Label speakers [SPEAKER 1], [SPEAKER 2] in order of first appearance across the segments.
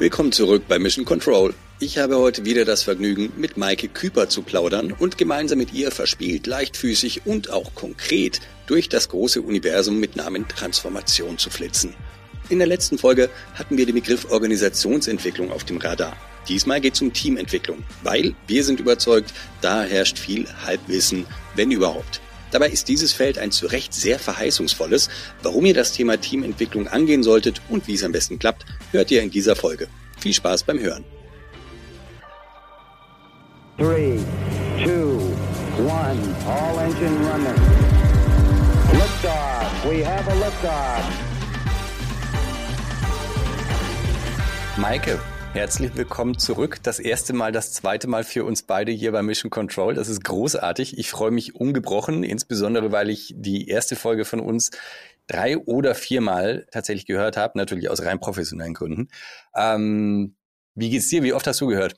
[SPEAKER 1] Willkommen zurück bei Mission Control. Ich habe heute wieder das Vergnügen, mit Maike Küper zu plaudern und gemeinsam mit ihr verspielt, leichtfüßig und auch konkret durch das große Universum mit Namen Transformation zu flitzen. In der letzten Folge hatten wir den Begriff Organisationsentwicklung auf dem Radar. Diesmal geht es um Teamentwicklung, weil wir sind überzeugt, da herrscht viel Halbwissen, wenn überhaupt. Dabei ist dieses Feld ein zu Recht sehr verheißungsvolles. Warum ihr das Thema Teamentwicklung angehen solltet und wie es am besten klappt, hört ihr in dieser Folge. Viel Spaß beim Hören. 3, 2, 1, all engine running. Liftoff, we have a liftoff. Maike, Herzlich willkommen zurück. Das erste Mal, das zweite Mal für uns beide hier bei Mission Control. Das ist großartig. Ich freue mich ungebrochen, insbesondere weil ich die erste Folge von uns drei oder viermal tatsächlich gehört habe, natürlich aus rein professionellen Gründen. Ähm, wie geht's dir? Wie oft hast du gehört?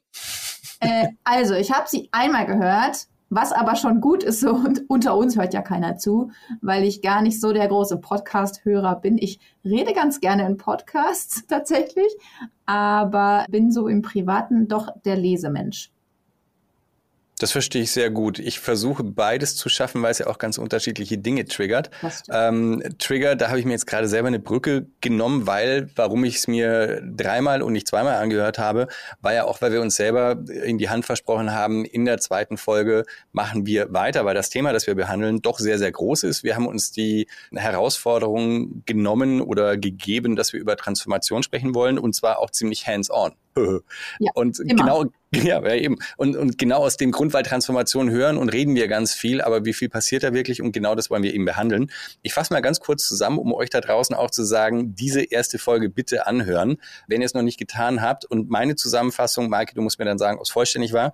[SPEAKER 2] Äh, also, ich habe sie einmal gehört was aber schon gut ist, so und unter uns hört ja keiner zu, weil ich gar nicht so der große Podcast-Hörer bin. Ich rede ganz gerne in Podcasts tatsächlich, aber bin so im Privaten doch der Lesemensch.
[SPEAKER 1] Das verstehe ich sehr gut. Ich versuche beides zu schaffen, weil es ja auch ganz unterschiedliche Dinge triggert. Ähm, Trigger, da habe ich mir jetzt gerade selber eine Brücke genommen, weil, warum ich es mir dreimal und nicht zweimal angehört habe, war ja auch, weil wir uns selber in die Hand versprochen haben, in der zweiten Folge machen wir weiter, weil das Thema, das wir behandeln, doch sehr, sehr groß ist. Wir haben uns die Herausforderung genommen oder gegeben, dass wir über Transformation sprechen wollen und zwar auch ziemlich hands-on. Ja, und immer. genau, ja, ja, eben. Und, und genau aus dem Grund, weil Transformation hören und reden wir ganz viel, aber wie viel passiert da wirklich? Und genau das wollen wir eben behandeln. Ich fasse mal ganz kurz zusammen, um euch da draußen auch zu sagen, diese erste Folge bitte anhören, wenn ihr es noch nicht getan habt. Und meine Zusammenfassung, Maike, du musst mir dann sagen, ob es vollständig war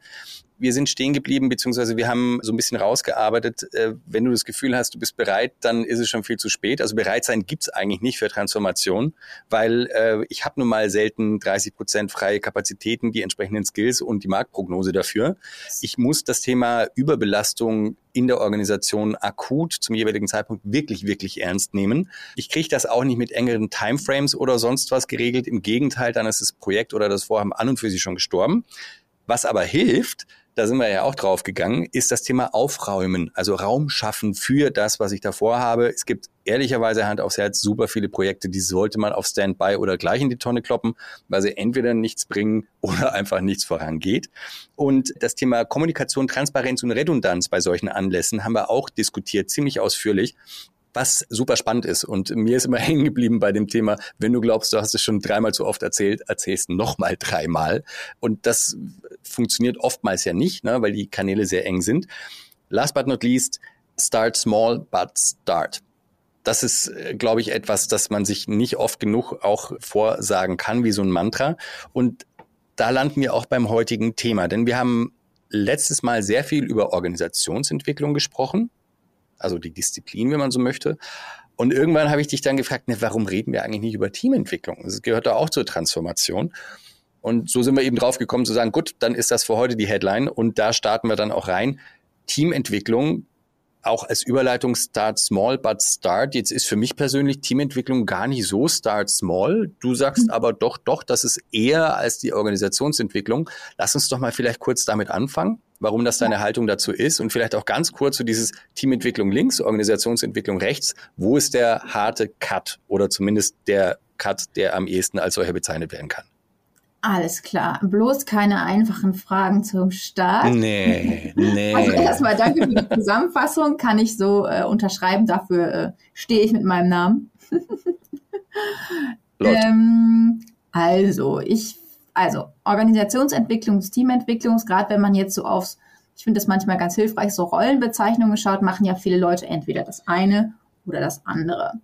[SPEAKER 1] wir sind stehen geblieben, beziehungsweise wir haben so ein bisschen rausgearbeitet. Äh, wenn du das Gefühl hast, du bist bereit, dann ist es schon viel zu spät. Also bereit sein gibt's eigentlich nicht für Transformation, weil äh, ich habe nun mal selten 30 Prozent freie Kapazitäten, die entsprechenden Skills und die Marktprognose dafür. Ich muss das Thema Überbelastung in der Organisation akut zum jeweiligen Zeitpunkt wirklich, wirklich ernst nehmen. Ich kriege das auch nicht mit engeren Timeframes oder sonst was geregelt. Im Gegenteil, dann ist das Projekt oder das Vorhaben an und für sich schon gestorben. Was aber hilft, da sind wir ja auch drauf gegangen, ist das Thema Aufräumen, also Raum schaffen für das, was ich davor habe. Es gibt ehrlicherweise Hand aufs Herz super viele Projekte, die sollte man auf Standby oder gleich in die Tonne kloppen, weil sie entweder nichts bringen oder einfach nichts vorangeht. Und das Thema Kommunikation, Transparenz und Redundanz bei solchen Anlässen haben wir auch diskutiert, ziemlich ausführlich was super spannend ist. Und mir ist immer hängen geblieben bei dem Thema, wenn du glaubst, du hast es schon dreimal zu oft erzählt, erzählst nochmal dreimal. Und das funktioniert oftmals ja nicht, ne, weil die Kanäle sehr eng sind. Last but not least, start small, but start. Das ist, glaube ich, etwas, das man sich nicht oft genug auch vorsagen kann, wie so ein Mantra. Und da landen wir auch beim heutigen Thema, denn wir haben letztes Mal sehr viel über Organisationsentwicklung gesprochen also die Disziplin, wenn man so möchte. Und irgendwann habe ich dich dann gefragt, ne, warum reden wir eigentlich nicht über Teamentwicklung? Das gehört doch auch zur Transformation. Und so sind wir eben drauf gekommen zu sagen, gut, dann ist das für heute die Headline und da starten wir dann auch rein. Teamentwicklung, auch als Überleitung Start Small, but Start. Jetzt ist für mich persönlich Teamentwicklung gar nicht so Start Small. Du sagst mhm. aber doch, doch, das ist eher als die Organisationsentwicklung. Lass uns doch mal vielleicht kurz damit anfangen warum das deine Haltung dazu ist und vielleicht auch ganz kurz zu so dieses Teamentwicklung links, Organisationsentwicklung rechts. Wo ist der harte Cut oder zumindest der Cut, der am ehesten als solcher bezeichnet werden kann?
[SPEAKER 2] Alles klar. Bloß keine einfachen Fragen zum Start.
[SPEAKER 1] Nee, nee.
[SPEAKER 2] Also erstmal danke für die Zusammenfassung. Kann ich so äh, unterschreiben. Dafür äh, stehe ich mit meinem Namen. ähm, also, ich also Organisationsentwicklung, Teamentwicklung, gerade wenn man jetzt so aufs, ich finde das manchmal ganz hilfreich, so Rollenbezeichnungen schaut, machen ja viele Leute entweder das eine oder das andere.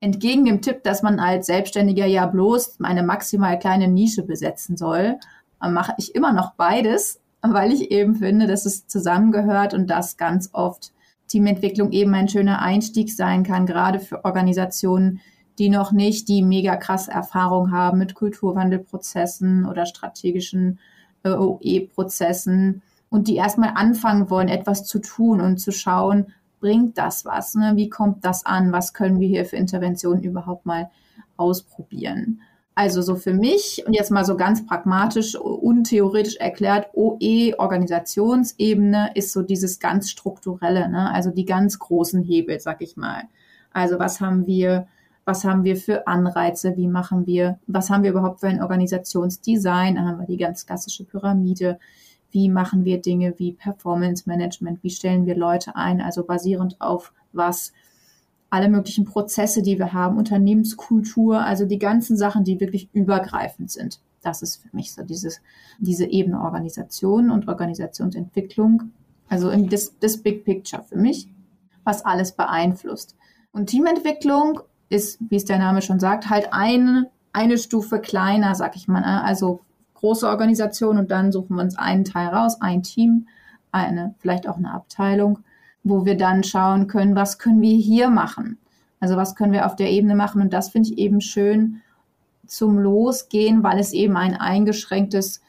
[SPEAKER 2] Entgegen dem Tipp, dass man als Selbstständiger ja bloß eine maximal kleine Nische besetzen soll, mache ich immer noch beides, weil ich eben finde, dass es zusammengehört und dass ganz oft Teamentwicklung eben ein schöner Einstieg sein kann, gerade für Organisationen, die noch nicht die mega krass Erfahrung haben mit Kulturwandelprozessen oder strategischen äh, OE-Prozessen und die erstmal anfangen wollen, etwas zu tun und zu schauen, bringt das was? Ne? Wie kommt das an? Was können wir hier für Interventionen überhaupt mal ausprobieren? Also so für mich und jetzt mal so ganz pragmatisch und theoretisch erklärt, OE Organisationsebene ist so dieses ganz strukturelle, ne? also die ganz großen Hebel, sag ich mal. Also was haben wir, was haben wir für Anreize, wie machen wir, was haben wir überhaupt für ein Organisationsdesign, dann haben wir die ganz klassische Pyramide, wie machen wir Dinge wie Performance Management, wie stellen wir Leute ein, also basierend auf was alle möglichen Prozesse, die wir haben, Unternehmenskultur, also die ganzen Sachen, die wirklich übergreifend sind. Das ist für mich so dieses, diese Ebene Organisation und Organisationsentwicklung. Also das, das Big Picture für mich, was alles beeinflusst. Und Teamentwicklung ist, wie es der Name schon sagt, halt eine, eine Stufe kleiner, sag ich mal. Ne? Also große Organisation und dann suchen wir uns einen Teil raus, ein Team, eine, vielleicht auch eine Abteilung wo wir dann schauen können, was können wir hier machen? Also was können wir auf der Ebene machen? Und das finde ich eben schön zum Losgehen, weil es eben ein eingeschränktes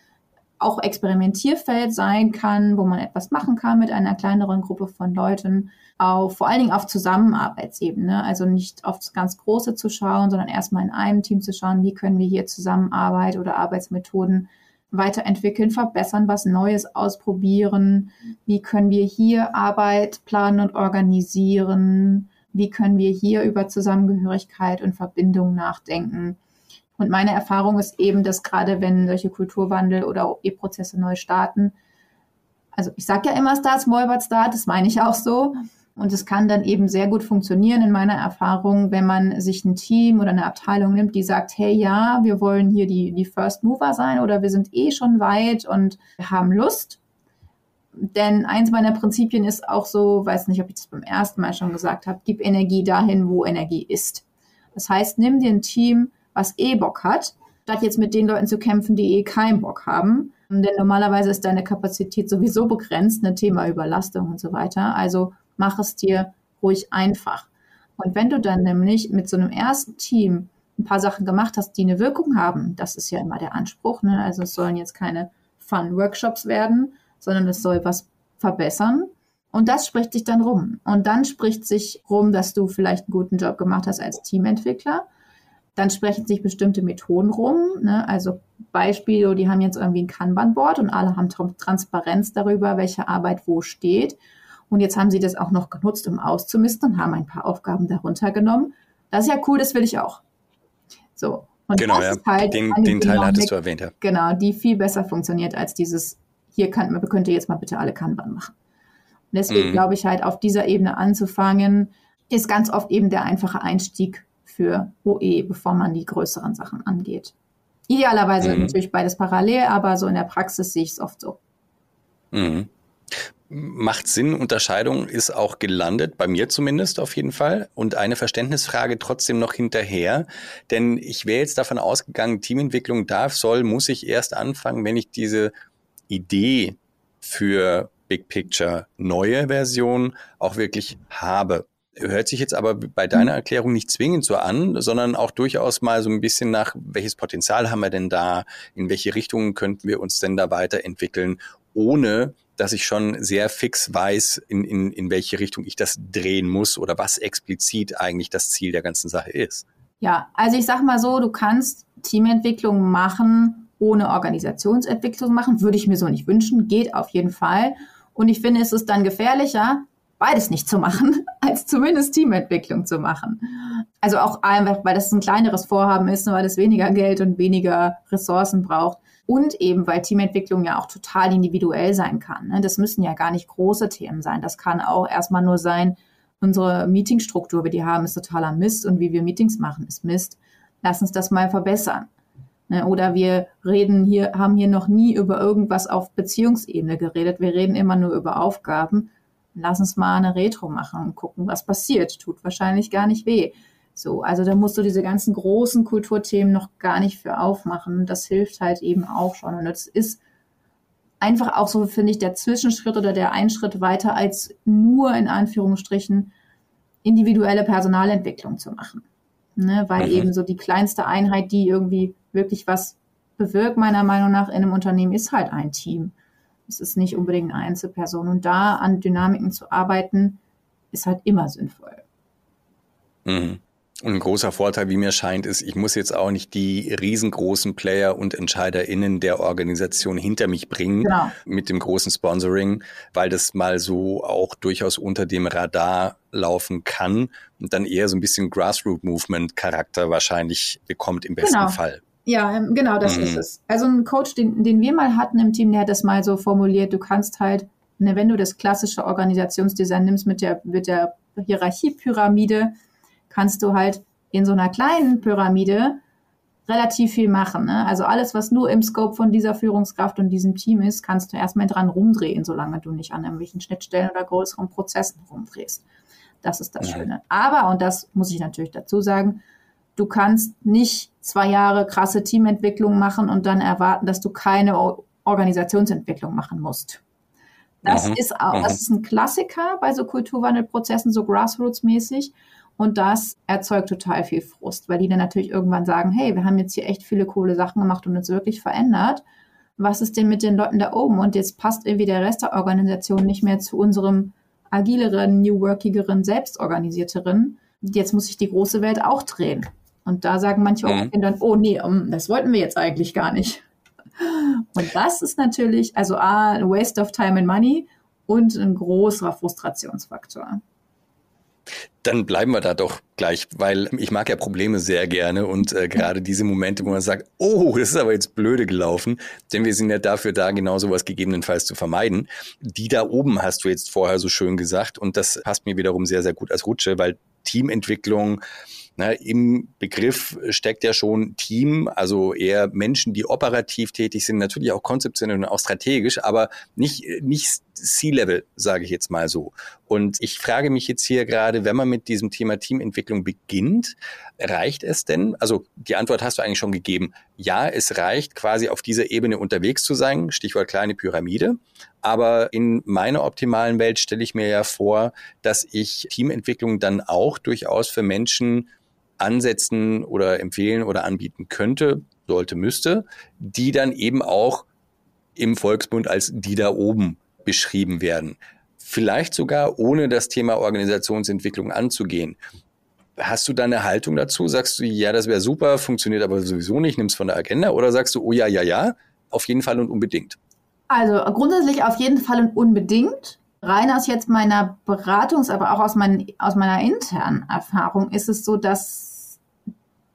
[SPEAKER 2] auch Experimentierfeld sein kann, wo man etwas machen kann mit einer kleineren Gruppe von Leuten, auf, vor allen Dingen auf Zusammenarbeitsebene, also nicht auf das ganz Große zu schauen, sondern erstmal in einem Team zu schauen, wie können wir hier Zusammenarbeit oder Arbeitsmethoden weiterentwickeln, verbessern, was Neues ausprobieren. Wie können wir hier Arbeit planen und organisieren? Wie können wir hier über Zusammengehörigkeit und Verbindung nachdenken? Und meine Erfahrung ist eben, dass gerade wenn solche Kulturwandel oder E-Prozesse neu starten, also ich sage ja immer Start Small but Start, das meine ich auch so, und es kann dann eben sehr gut funktionieren in meiner Erfahrung, wenn man sich ein Team oder eine Abteilung nimmt, die sagt, hey ja, wir wollen hier die, die First Mover sein oder wir sind eh schon weit und wir haben Lust. Denn eins meiner Prinzipien ist auch so, weiß nicht, ob ich das beim ersten Mal schon gesagt habe, gib Energie dahin, wo Energie ist. Das heißt, nimm dir ein Team, was eh Bock hat, statt jetzt mit den Leuten zu kämpfen, die eh keinen Bock haben. Denn normalerweise ist deine Kapazität sowieso begrenzt, ein Thema Überlastung und so weiter. Also mach es dir ruhig einfach. Und wenn du dann nämlich mit so einem ersten Team ein paar Sachen gemacht hast, die eine Wirkung haben, das ist ja immer der Anspruch, ne? also es sollen jetzt keine Fun-Workshops werden, sondern es soll was verbessern. Und das spricht sich dann rum. Und dann spricht sich rum, dass du vielleicht einen guten Job gemacht hast als Teamentwickler. Dann sprechen sich bestimmte Methoden rum. Ne? Also Beispiele, die haben jetzt irgendwie ein Kanban-Board und alle haben Transparenz darüber, welche Arbeit wo steht. Und jetzt haben sie das auch noch genutzt, um auszumisten und haben ein paar Aufgaben darunter genommen. Das ist ja cool, das will ich auch. So. Und
[SPEAKER 1] genau, ja. Halt den, den Teil hattest du erwähnt, ja.
[SPEAKER 2] Genau, die viel besser funktioniert als dieses, hier kann, könnt ihr jetzt mal bitte alle Kanban machen. Und deswegen mhm. glaube ich halt, auf dieser Ebene anzufangen, ist ganz oft eben der einfache Einstieg für OE, bevor man die größeren Sachen angeht. Idealerweise mhm. natürlich beides parallel, aber so in der Praxis sehe ich es oft so.
[SPEAKER 1] Mhm macht Sinn. Unterscheidung ist auch gelandet, bei mir zumindest auf jeden Fall. Und eine Verständnisfrage trotzdem noch hinterher. Denn ich wäre jetzt davon ausgegangen, Teamentwicklung darf, soll, muss ich erst anfangen, wenn ich diese Idee für Big Picture neue Version auch wirklich habe. Hört sich jetzt aber bei deiner Erklärung nicht zwingend so an, sondern auch durchaus mal so ein bisschen nach, welches Potenzial haben wir denn da, in welche Richtungen könnten wir uns denn da weiterentwickeln, ohne dass ich schon sehr fix weiß, in, in, in welche Richtung ich das drehen muss oder was explizit eigentlich das Ziel der ganzen Sache ist.
[SPEAKER 2] Ja, also ich sag mal so, du kannst Teamentwicklung machen, ohne Organisationsentwicklung machen, würde ich mir so nicht wünschen, geht auf jeden Fall. Und ich finde, es ist dann gefährlicher, beides nicht zu machen, als zumindest Teamentwicklung zu machen. Also auch einfach, weil das ein kleineres Vorhaben ist, weil es weniger Geld und weniger Ressourcen braucht. Und eben, weil Teamentwicklung ja auch total individuell sein kann. Ne? Das müssen ja gar nicht große Themen sein. Das kann auch erstmal nur sein, unsere Meetingstruktur, wie die haben, ist totaler Mist und wie wir Meetings machen, ist Mist. Lass uns das mal verbessern. Ne? Oder wir reden hier, haben hier noch nie über irgendwas auf Beziehungsebene geredet. Wir reden immer nur über Aufgaben. Lass uns mal eine Retro machen und gucken, was passiert. Tut wahrscheinlich gar nicht weh. So, also da musst du diese ganzen großen Kulturthemen noch gar nicht für aufmachen. Das hilft halt eben auch schon. Und das ist einfach auch so, finde ich, der Zwischenschritt oder der Einschritt weiter als nur in Anführungsstrichen individuelle Personalentwicklung zu machen. Ne? Weil mhm. eben so die kleinste Einheit, die irgendwie wirklich was bewirkt, meiner Meinung nach, in einem Unternehmen, ist halt ein Team. Es ist nicht unbedingt eine Einzelperson. Und da an Dynamiken zu arbeiten, ist halt immer sinnvoll.
[SPEAKER 1] Mhm. Und ein großer Vorteil, wie mir scheint, ist, ich muss jetzt auch nicht die riesengroßen Player und EntscheiderInnen der Organisation hinter mich bringen genau. mit dem großen Sponsoring, weil das mal so auch durchaus unter dem Radar laufen kann und dann eher so ein bisschen Grassroot-Movement-Charakter wahrscheinlich bekommt im besten
[SPEAKER 2] genau.
[SPEAKER 1] Fall.
[SPEAKER 2] Ja, ähm, genau, das mhm. ist es. Also ein Coach, den, den wir mal hatten im Team, der hat das mal so formuliert, du kannst halt, ne, wenn du das klassische Organisationsdesign nimmst mit der, mit der Hierarchiepyramide, kannst du halt in so einer kleinen Pyramide relativ viel machen. Ne? Also alles, was nur im Scope von dieser Führungskraft und diesem Team ist, kannst du erstmal dran rumdrehen, solange du nicht an irgendwelchen Schnittstellen oder größeren Prozessen rumdrehst. Das ist das ja. Schöne. Aber, und das muss ich natürlich dazu sagen, du kannst nicht zwei Jahre krasse Teamentwicklung machen und dann erwarten, dass du keine Organisationsentwicklung machen musst. Das mhm. ist auch, das mhm. ist ein Klassiker bei so Kulturwandelprozessen, so Grassroots-mäßig. Und das erzeugt total viel Frust, weil die dann natürlich irgendwann sagen, hey, wir haben jetzt hier echt viele coole Sachen gemacht und uns wirklich verändert. Was ist denn mit den Leuten da oben? Und jetzt passt irgendwie der Rest der Organisation nicht mehr zu unserem agileren, new workigeren, selbstorganisierteren. Jetzt muss sich die große Welt auch drehen. Und da sagen manche mhm. dann, oh nee, das wollten wir jetzt eigentlich gar nicht. Und das ist natürlich, also A, ein Waste of Time and Money und ein großer Frustrationsfaktor.
[SPEAKER 1] Dann bleiben wir da doch gleich, weil ich mag ja Probleme sehr gerne und äh, gerade diese Momente, wo man sagt, oh, das ist aber jetzt blöde gelaufen, denn wir sind ja dafür da, genau sowas gegebenenfalls zu vermeiden. Die da oben hast du jetzt vorher so schön gesagt und das passt mir wiederum sehr, sehr gut als Rutsche, weil Teamentwicklung, na, Im Begriff steckt ja schon Team, also eher Menschen, die operativ tätig sind, natürlich auch konzeptionell und auch strategisch, aber nicht, nicht C-Level, sage ich jetzt mal so. Und ich frage mich jetzt hier gerade, wenn man mit diesem Thema Teamentwicklung beginnt, reicht es denn? Also die Antwort hast du eigentlich schon gegeben. Ja, es reicht quasi auf dieser Ebene unterwegs zu sein, Stichwort kleine Pyramide. Aber in meiner optimalen Welt stelle ich mir ja vor, dass ich Teamentwicklung dann auch durchaus für Menschen ansetzen oder empfehlen oder anbieten könnte, sollte, müsste, die dann eben auch im Volksbund als die da oben beschrieben werden. Vielleicht sogar ohne das Thema Organisationsentwicklung anzugehen. Hast du da eine Haltung dazu? Sagst du, ja, das wäre super, funktioniert aber sowieso nicht, nimmst von der Agenda? Oder sagst du, oh ja, ja, ja, auf jeden Fall und unbedingt?
[SPEAKER 2] Also grundsätzlich auf jeden Fall und unbedingt rein aus jetzt meiner Beratungs-, aber auch aus, mein, aus meiner internen Erfahrung ist es so, dass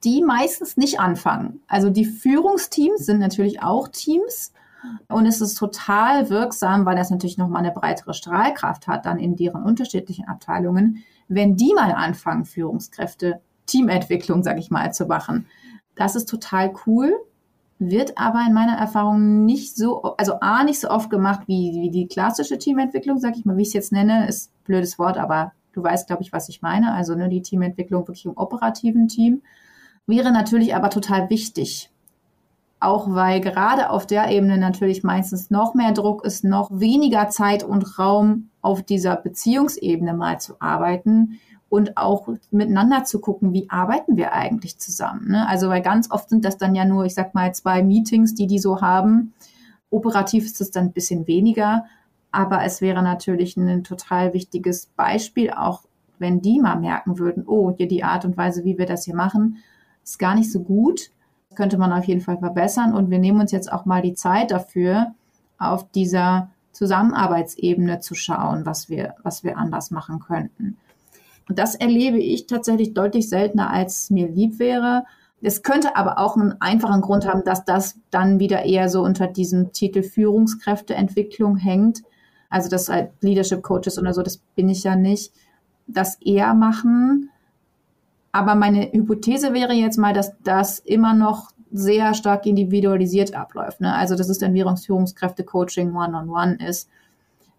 [SPEAKER 2] die meistens nicht anfangen. Also die Führungsteams sind natürlich auch Teams und es ist total wirksam, weil das natürlich nochmal eine breitere Strahlkraft hat dann in deren unterschiedlichen Abteilungen, wenn die mal anfangen, Führungskräfte, Teamentwicklung, sag ich mal, zu machen. Das ist total cool wird aber in meiner Erfahrung nicht so, also A, nicht so oft gemacht wie, wie die klassische Teamentwicklung, sag ich mal, wie ich es jetzt nenne, ist ein blödes Wort, aber du weißt, glaube ich, was ich meine. Also ne, die Teamentwicklung wirklich im operativen Team. Wäre natürlich aber total wichtig. Auch weil gerade auf der Ebene natürlich meistens noch mehr Druck ist, noch weniger Zeit und Raum auf dieser Beziehungsebene mal zu arbeiten und auch miteinander zu gucken, wie arbeiten wir eigentlich zusammen. Ne? Also weil ganz oft sind das dann ja nur, ich sag mal, zwei Meetings, die die so haben. Operativ ist es dann ein bisschen weniger, aber es wäre natürlich ein total wichtiges Beispiel, auch wenn die mal merken würden, oh, hier die Art und Weise, wie wir das hier machen, ist gar nicht so gut. Das könnte man auf jeden Fall verbessern und wir nehmen uns jetzt auch mal die Zeit dafür, auf dieser Zusammenarbeitsebene zu schauen, was wir, was wir anders machen könnten. Und das erlebe ich tatsächlich deutlich seltener, als mir lieb wäre. Es könnte aber auch einen einfachen Grund haben, dass das dann wieder eher so unter diesem Titel Führungskräfteentwicklung hängt. Also das halt Leadership Coaches oder so, das bin ich ja nicht. Das eher machen. Aber meine Hypothese wäre jetzt mal, dass das immer noch sehr stark individualisiert abläuft. Ne? Also dass es dann Führungskräfte-Coaching One-on-One ist,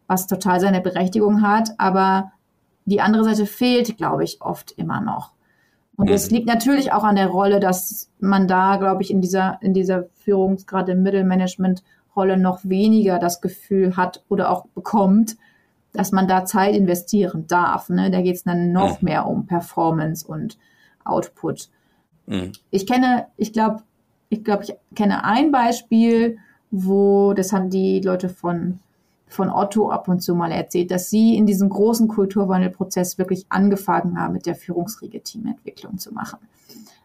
[SPEAKER 2] was total seine Berechtigung hat, aber die andere Seite fehlt, glaube ich, oft immer noch. Und es mhm. liegt natürlich auch an der Rolle, dass man da, glaube ich, in dieser, in dieser Führungs-, gerade im Mittelmanagement-Rolle noch weniger das Gefühl hat oder auch bekommt, dass man da Zeit investieren darf. Ne? Da geht es dann noch mhm. mehr um Performance und Output. Mhm. Ich kenne, ich glaube, ich glaube, ich kenne ein Beispiel, wo, das haben die Leute von von Otto ab und zu mal erzählt, dass sie in diesem großen Kulturwandelprozess wirklich angefangen haben, mit der Führungsriege Teamentwicklung zu machen.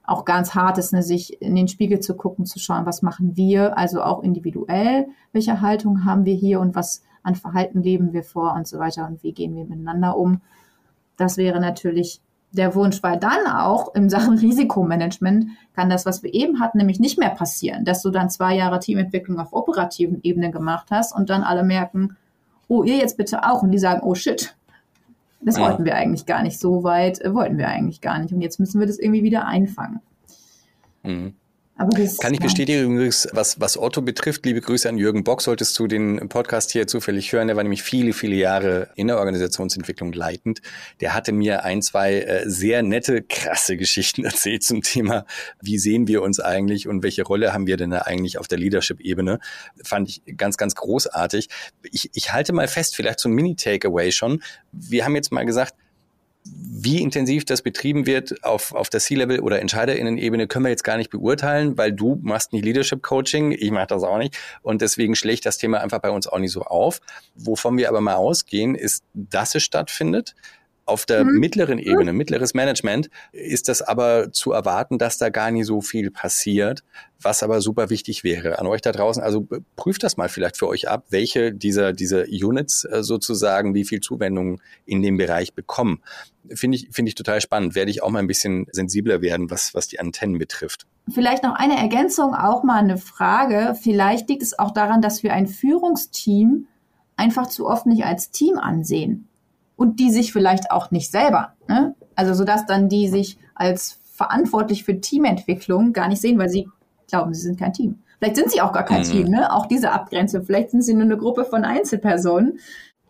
[SPEAKER 2] Auch ganz hart ist, ne, sich in den Spiegel zu gucken, zu schauen, was machen wir, also auch individuell, welche Haltung haben wir hier und was an Verhalten leben wir vor und so weiter und wie gehen wir miteinander um. Das wäre natürlich der Wunsch, weil dann auch in Sachen Risikomanagement kann das, was wir eben hatten, nämlich nicht mehr passieren, dass du dann zwei Jahre Teamentwicklung auf operativen Ebene gemacht hast und dann alle merken, oh, ihr jetzt bitte auch. Und die sagen, oh shit, das ja. wollten wir eigentlich gar nicht, so weit äh, wollten wir eigentlich gar nicht. Und jetzt müssen wir das irgendwie wieder einfangen.
[SPEAKER 1] Mhm. Das, Kann ich bestätigen übrigens, was, was Otto betrifft, liebe Grüße an Jürgen Bock, solltest du den Podcast hier zufällig hören. Der war nämlich viele, viele Jahre in der Organisationsentwicklung leitend. Der hatte mir ein, zwei äh, sehr nette, krasse Geschichten erzählt zum Thema, wie sehen wir uns eigentlich und welche Rolle haben wir denn da eigentlich auf der Leadership-Ebene. Fand ich ganz, ganz großartig. Ich, ich halte mal fest, vielleicht so ein Mini-Takeaway schon. Wir haben jetzt mal gesagt, wie intensiv das betrieben wird auf, auf der C-Level oder EntscheiderInnen-Ebene können wir jetzt gar nicht beurteilen, weil du machst nicht Leadership Coaching, ich mache das auch nicht und deswegen schlägt das Thema einfach bei uns auch nicht so auf. Wovon wir aber mal ausgehen, ist, dass es stattfindet, auf der mhm. mittleren Ebene, mittleres Management, ist das aber zu erwarten, dass da gar nicht so viel passiert, was aber super wichtig wäre an euch da draußen. Also prüft das mal vielleicht für euch ab, welche dieser, dieser Units äh, sozusagen wie viel Zuwendung in dem Bereich bekommen. Finde ich, finde ich total spannend. Werde ich auch mal ein bisschen sensibler werden, was, was die Antennen betrifft.
[SPEAKER 2] Vielleicht noch eine Ergänzung, auch mal eine Frage. Vielleicht liegt es auch daran, dass wir ein Führungsteam einfach zu oft nicht als Team ansehen und die sich vielleicht auch nicht selber. Ne? Also sodass dann die sich als verantwortlich für Teamentwicklung gar nicht sehen, weil sie glauben, sie sind kein Team. Vielleicht sind sie auch gar kein mhm. Team, ne? Auch diese Abgrenzung. Vielleicht sind sie nur eine Gruppe von Einzelpersonen,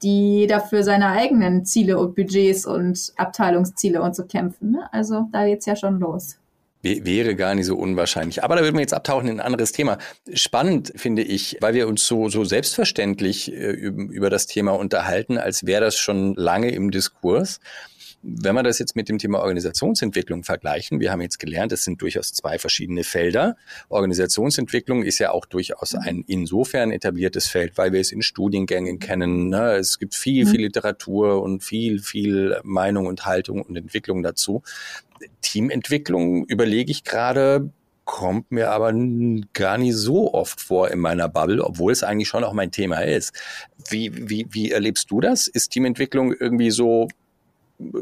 [SPEAKER 2] die dafür seine eigenen Ziele und Budgets und Abteilungsziele und so kämpfen. Ne? Also da geht's ja schon los
[SPEAKER 1] wäre gar nicht so unwahrscheinlich. Aber da würden wir jetzt abtauchen in ein anderes Thema. Spannend finde ich, weil wir uns so, so selbstverständlich äh, über das Thema unterhalten, als wäre das schon lange im Diskurs. Wenn wir das jetzt mit dem Thema Organisationsentwicklung vergleichen, wir haben jetzt gelernt, es sind durchaus zwei verschiedene Felder. Organisationsentwicklung ist ja auch durchaus ein insofern etabliertes Feld, weil wir es in Studiengängen kennen. Ne? Es gibt viel, viel mhm. Literatur und viel, viel Meinung und Haltung und Entwicklung dazu. Teamentwicklung überlege ich gerade, kommt mir aber gar nicht so oft vor in meiner Bubble, obwohl es eigentlich schon auch mein Thema ist. Wie, wie, wie erlebst du das? Ist Teamentwicklung irgendwie so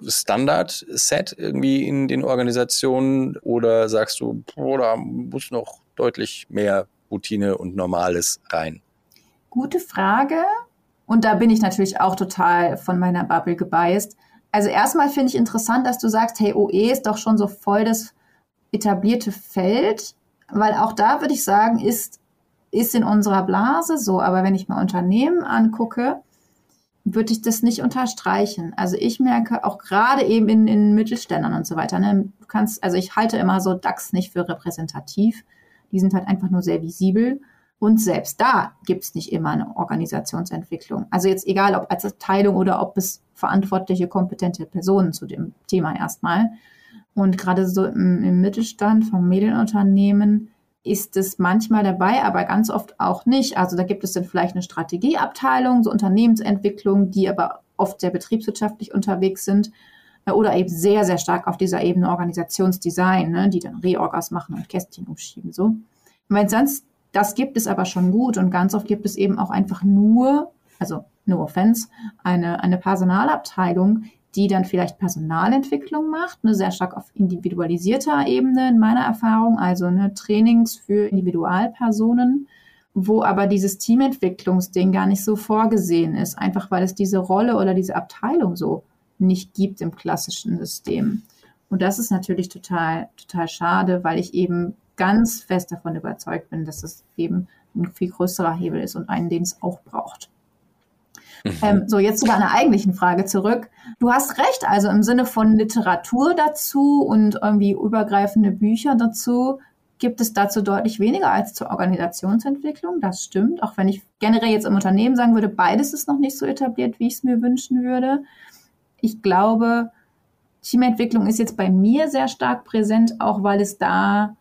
[SPEAKER 1] Standard-Set irgendwie in den Organisationen oder sagst du, boah, da muss noch deutlich mehr Routine und Normales rein?
[SPEAKER 2] Gute Frage. Und da bin ich natürlich auch total von meiner Bubble gebiased. Also erstmal finde ich interessant, dass du sagst, hey, OE ist doch schon so voll das etablierte Feld, weil auch da würde ich sagen, ist, ist in unserer Blase so. Aber wenn ich mir Unternehmen angucke, würde ich das nicht unterstreichen. Also ich merke auch gerade eben in, in Mittelständern und so weiter, ne, du kannst, also ich halte immer so DAX nicht für repräsentativ. Die sind halt einfach nur sehr visibel. Und selbst da gibt es nicht immer eine Organisationsentwicklung. Also jetzt egal, ob als Abteilung oder ob es verantwortliche, kompetente Personen zu dem Thema erstmal. Und gerade so im, im Mittelstand von Medienunternehmen ist es manchmal dabei, aber ganz oft auch nicht. Also da gibt es dann vielleicht eine Strategieabteilung, so Unternehmensentwicklung, die aber oft sehr betriebswirtschaftlich unterwegs sind äh, oder eben sehr, sehr stark auf dieser Ebene Organisationsdesign, ne, die dann Reorgas machen und Kästchen umschieben. So. Und wenn sonst das gibt es aber schon gut und ganz oft gibt es eben auch einfach nur, also no offense, eine, eine Personalabteilung, die dann vielleicht Personalentwicklung macht, eine sehr stark auf individualisierter Ebene in meiner Erfahrung, also eine Trainings für Individualpersonen, wo aber dieses Teamentwicklungsding gar nicht so vorgesehen ist, einfach weil es diese Rolle oder diese Abteilung so nicht gibt im klassischen System. Und das ist natürlich total, total schade, weil ich eben ganz fest davon überzeugt bin, dass es eben ein viel größerer Hebel ist und einen, den es auch braucht. Mhm. Ähm, so, jetzt zu deiner eigentlichen Frage zurück. Du hast recht, also im Sinne von Literatur dazu und irgendwie übergreifende Bücher dazu gibt es dazu deutlich weniger als zur Organisationsentwicklung. Das stimmt, auch wenn ich generell jetzt im Unternehmen sagen würde, beides ist noch nicht so etabliert, wie ich es mir wünschen würde. Ich glaube, Teamentwicklung ist jetzt bei mir sehr stark präsent, auch weil es da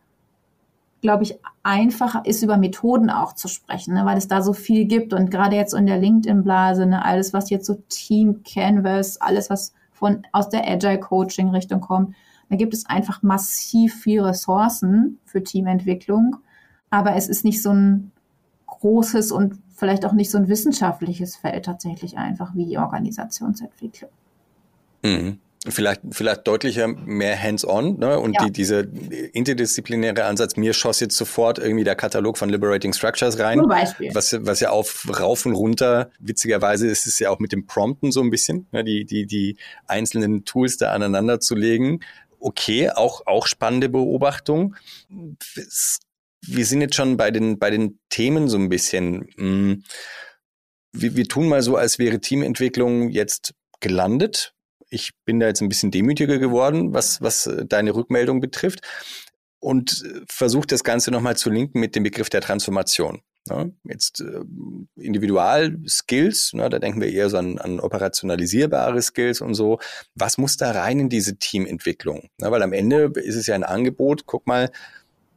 [SPEAKER 2] glaube ich, einfacher ist, über Methoden auch zu sprechen, ne, weil es da so viel gibt. Und gerade jetzt in der LinkedIn-Blase, ne, alles, was jetzt so Team Canvas, alles, was von aus der Agile Coaching Richtung kommt, da gibt es einfach massiv viel Ressourcen für Teamentwicklung. Aber es ist nicht so ein großes und vielleicht auch nicht so ein wissenschaftliches Feld tatsächlich einfach wie Organisationsentwicklung.
[SPEAKER 1] Mhm vielleicht, vielleicht deutlicher mehr hands-on ne? und ja. die, dieser interdisziplinäre Ansatz, mir schoss jetzt sofort irgendwie der Katalog von Liberating Structures rein, Zum Beispiel. Was, was ja auf rauf und runter, witzigerweise ist es ja auch mit dem Prompten so ein bisschen, ne? die, die, die einzelnen Tools da aneinander zu legen. Okay, auch, auch spannende Beobachtung. Wir sind jetzt schon bei den, bei den Themen so ein bisschen. Hm, wir, wir tun mal so, als wäre Teamentwicklung jetzt gelandet ich bin da jetzt ein bisschen demütiger geworden, was, was äh, deine Rückmeldung betrifft und äh, versuche das Ganze nochmal zu linken mit dem Begriff der Transformation. Ja, jetzt äh, Individual-Skills, ne, da denken wir eher so an, an operationalisierbare Skills und so. Was muss da rein in diese Teamentwicklung? Ja, weil am Ende ist es ja ein Angebot, guck mal,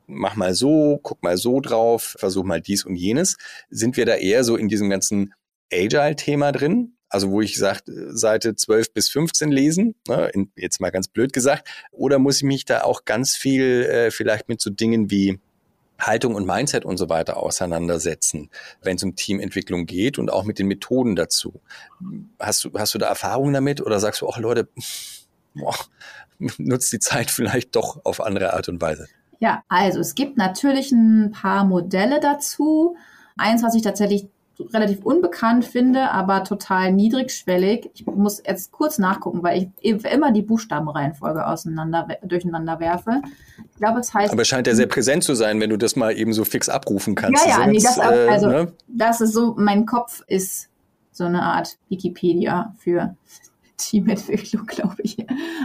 [SPEAKER 1] mach mal so, guck mal so drauf, versuch mal dies und jenes. Sind wir da eher so in diesem ganzen Agile-Thema drin? Also wo ich sage, Seite 12 bis 15 lesen, ne, in, jetzt mal ganz blöd gesagt, oder muss ich mich da auch ganz viel äh, vielleicht mit so Dingen wie Haltung und Mindset und so weiter auseinandersetzen, wenn es um Teamentwicklung geht und auch mit den Methoden dazu. Hast du, hast du da Erfahrungen damit oder sagst du auch, Leute, boah, nutzt die Zeit vielleicht doch auf andere Art und Weise?
[SPEAKER 2] Ja, also es gibt natürlich ein paar Modelle dazu. Eins, was ich tatsächlich relativ unbekannt finde, aber total niedrigschwellig. Ich muss jetzt kurz nachgucken, weil ich immer die Buchstabenreihenfolge auseinander, durcheinander werfe.
[SPEAKER 1] Ich glaube, es heißt. Aber scheint ja sehr präsent zu sein, wenn du das mal eben so fix abrufen kannst.
[SPEAKER 2] Ja, ja, nee, das, äh, also, ne? das ist so, mein Kopf ist so eine Art Wikipedia für Teamentwicklung, glaube ich.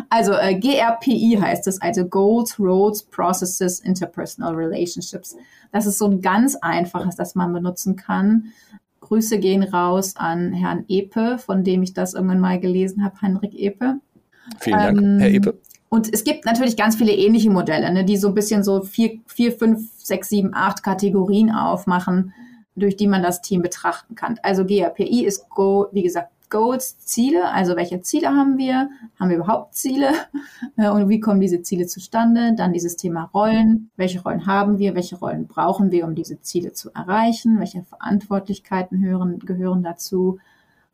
[SPEAKER 2] Also äh, GRPI heißt es, also Goals, Roads, Processes, Interpersonal Relationships. Das ist so ein ganz einfaches, das man benutzen kann. Grüße gehen raus an Herrn Epe, von dem ich das irgendwann mal gelesen habe, Heinrich Epe.
[SPEAKER 1] Vielen Dank, ähm, Herr Epe.
[SPEAKER 2] Und es gibt natürlich ganz viele ähnliche Modelle, ne, die so ein bisschen so vier, vier, fünf, sechs, sieben, acht Kategorien aufmachen, durch die man das Team betrachten kann. Also GAPI ist Go, wie gesagt, Goals, Ziele, also welche Ziele haben wir? Haben wir überhaupt Ziele? Äh, und wie kommen diese Ziele zustande? Dann dieses Thema Rollen. Welche Rollen haben wir? Welche Rollen brauchen wir, um diese Ziele zu erreichen? Welche Verantwortlichkeiten hören, gehören dazu?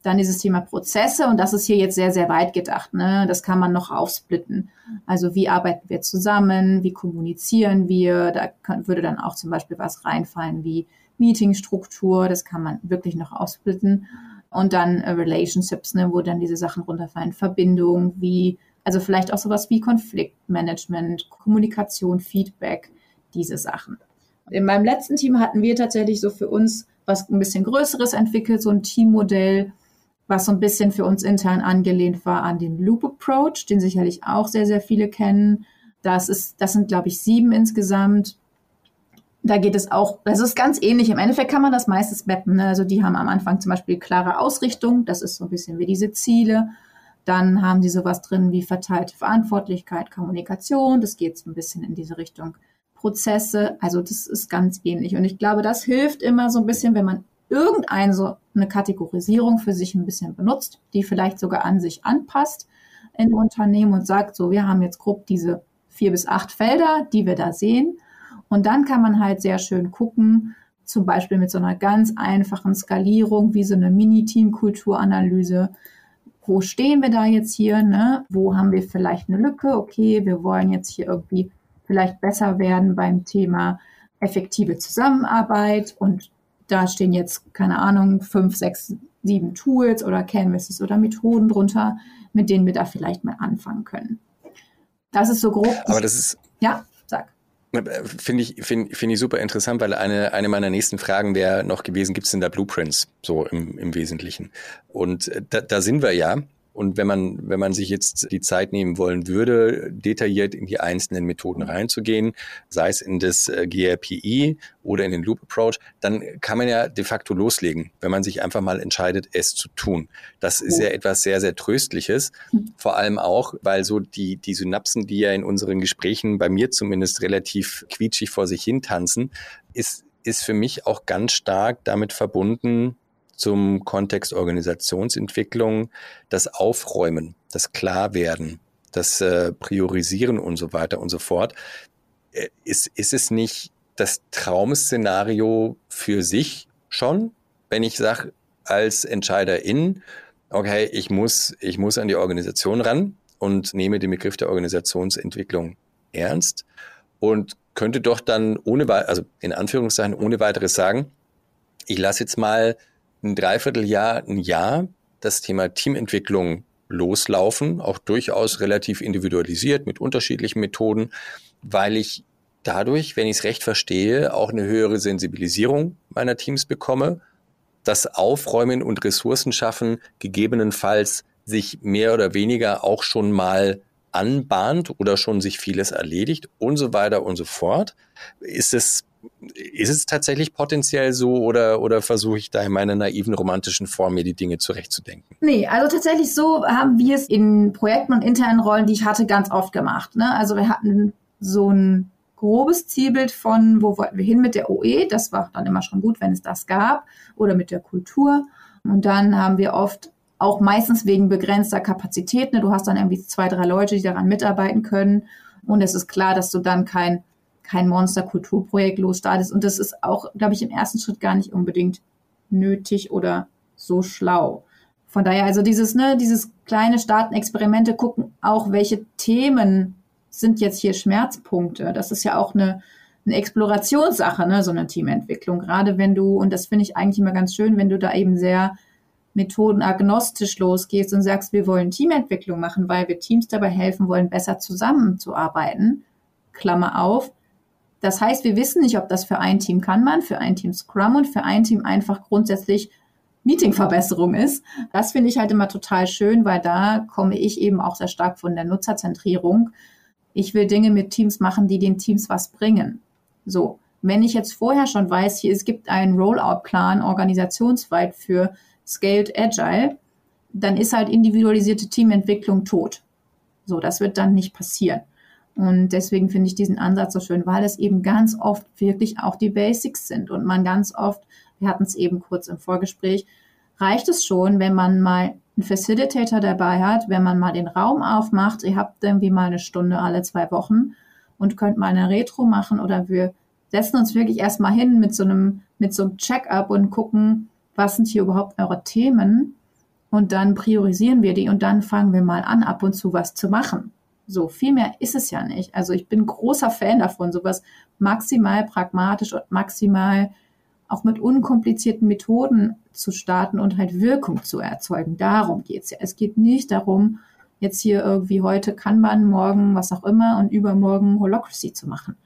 [SPEAKER 2] Dann dieses Thema Prozesse und das ist hier jetzt sehr, sehr weit gedacht. Ne? Das kann man noch aufsplitten. Also wie arbeiten wir zusammen? Wie kommunizieren wir? Da kann, würde dann auch zum Beispiel was reinfallen wie Meetingstruktur. Das kann man wirklich noch aufsplitten und dann äh, Relationships, ne, wo dann diese Sachen runterfallen, Verbindung, wie, also vielleicht auch sowas wie Konfliktmanagement, Kommunikation, Feedback, diese Sachen. In meinem letzten Team hatten wir tatsächlich so für uns was ein bisschen Größeres entwickelt, so ein Teammodell, was so ein bisschen für uns intern angelehnt war an den Loop Approach, den sicherlich auch sehr, sehr viele kennen. Das ist, das sind, glaube ich, sieben insgesamt da geht es auch, das ist ganz ähnlich. Im Endeffekt kann man das meistens mappen. Ne? Also die haben am Anfang zum Beispiel klare Ausrichtung, das ist so ein bisschen wie diese Ziele. Dann haben sie sowas drin wie verteilte Verantwortlichkeit, Kommunikation, das geht so ein bisschen in diese Richtung. Prozesse, also das ist ganz ähnlich. Und ich glaube, das hilft immer so ein bisschen, wenn man irgendeine so eine Kategorisierung für sich ein bisschen benutzt, die vielleicht sogar an sich anpasst in Unternehmen und sagt, so, wir haben jetzt grob diese vier bis acht Felder, die wir da sehen und dann kann man halt sehr schön gucken, zum Beispiel mit so einer ganz einfachen Skalierung wie so eine Mini-Team-Kulturanalyse. Wo stehen wir da jetzt hier? Ne? Wo haben wir vielleicht eine Lücke? Okay, wir wollen jetzt hier irgendwie vielleicht besser werden beim Thema effektive Zusammenarbeit und da stehen jetzt, keine Ahnung, fünf, sechs, sieben Tools oder Canvases oder Methoden drunter, mit denen wir da vielleicht mal anfangen können. Das ist so grob.
[SPEAKER 1] Aber das ist.
[SPEAKER 2] Ja.
[SPEAKER 1] Finde ich, finde find ich super interessant, weil eine, eine meiner nächsten Fragen wäre noch gewesen, gibt es denn da Blueprints, so im, im Wesentlichen? Und äh, da, da sind wir ja. Und wenn man, wenn man sich jetzt die Zeit nehmen wollen würde, detailliert in die einzelnen Methoden reinzugehen, sei es in das äh, GRPI oder in den Loop Approach, dann kann man ja de facto loslegen, wenn man sich einfach mal entscheidet, es zu tun. Das ist ja etwas sehr, sehr Tröstliches. Vor allem auch, weil so die, die Synapsen, die ja in unseren Gesprächen bei mir zumindest relativ quietschig vor sich hin tanzen, ist, ist für mich auch ganz stark damit verbunden, zum Kontext Organisationsentwicklung, das Aufräumen, das Klarwerden, das äh, Priorisieren und so weiter und so fort. Äh, ist, ist es nicht das Traumszenario für sich schon, wenn ich sage, als Entscheiderin, okay, ich muss, ich muss an die Organisation ran und nehme den Begriff der Organisationsentwicklung ernst und könnte doch dann ohne, also in Anführungszeichen ohne weiteres sagen, ich lasse jetzt mal ein Dreivierteljahr, ein Jahr das Thema Teamentwicklung loslaufen, auch durchaus relativ individualisiert mit unterschiedlichen Methoden, weil ich dadurch, wenn ich es recht verstehe, auch eine höhere Sensibilisierung meiner Teams bekomme, das Aufräumen und Ressourcen schaffen gegebenenfalls sich mehr oder weniger auch schon mal anbahnt oder schon sich vieles erledigt und so weiter und so fort. Ist es ist es tatsächlich potenziell so oder, oder versuche ich da in meiner naiven romantischen Form mir die Dinge zurechtzudenken?
[SPEAKER 2] Nee, also tatsächlich so haben wir es in Projekten und internen Rollen, die ich hatte, ganz oft gemacht. Ne? Also wir hatten so ein grobes Zielbild von, wo wollten wir hin mit der OE. Das war dann immer schon gut, wenn es das gab. Oder mit der Kultur. Und dann haben wir oft auch meistens wegen begrenzter Kapazität. Ne? Du hast dann irgendwie zwei, drei Leute, die daran mitarbeiten können. Und es ist klar, dass du dann kein kein Monster-Kulturprojekt losstartest. Und das ist auch, glaube ich, im ersten Schritt gar nicht unbedingt nötig oder so schlau. Von daher, also dieses, ne, dieses kleine Starten, Experimente gucken, auch welche Themen sind jetzt hier Schmerzpunkte. Das ist ja auch eine, eine Explorationssache, ne, so eine Teamentwicklung. Gerade wenn du, und das finde ich eigentlich immer ganz schön, wenn du da eben sehr methodenagnostisch losgehst und sagst, wir wollen Teamentwicklung machen, weil wir Teams dabei helfen wollen, besser zusammenzuarbeiten. Klammer auf, das heißt, wir wissen nicht, ob das für ein Team Kanban, für ein Team Scrum und für ein Team einfach grundsätzlich Meetingverbesserung ist. Das finde ich halt immer total schön, weil da komme ich eben auch sehr stark von der Nutzerzentrierung. Ich will Dinge mit Teams machen, die den Teams was bringen. So, wenn ich jetzt vorher schon weiß, hier es gibt einen Rollout-Plan organisationsweit für Scaled Agile, dann ist halt individualisierte Teamentwicklung tot. So, das wird dann nicht passieren. Und deswegen finde ich diesen Ansatz so schön, weil es eben ganz oft wirklich auch die Basics sind und man ganz oft, wir hatten es eben kurz im Vorgespräch, reicht es schon, wenn man mal einen Facilitator dabei hat, wenn man mal den Raum aufmacht, ihr habt irgendwie mal eine Stunde alle zwei Wochen und könnt mal eine Retro machen oder wir setzen uns wirklich erstmal hin mit so einem, mit so einem Check-up und gucken, was sind hier überhaupt eure Themen und dann priorisieren wir die und dann fangen wir mal an, ab und zu was zu machen. So, viel mehr ist es ja nicht. Also ich bin großer Fan davon, sowas maximal pragmatisch und maximal auch mit unkomplizierten Methoden zu starten und halt Wirkung zu erzeugen. Darum geht's ja. Es geht nicht darum, jetzt hier irgendwie heute kann man, morgen was auch immer und übermorgen Holocracy zu machen.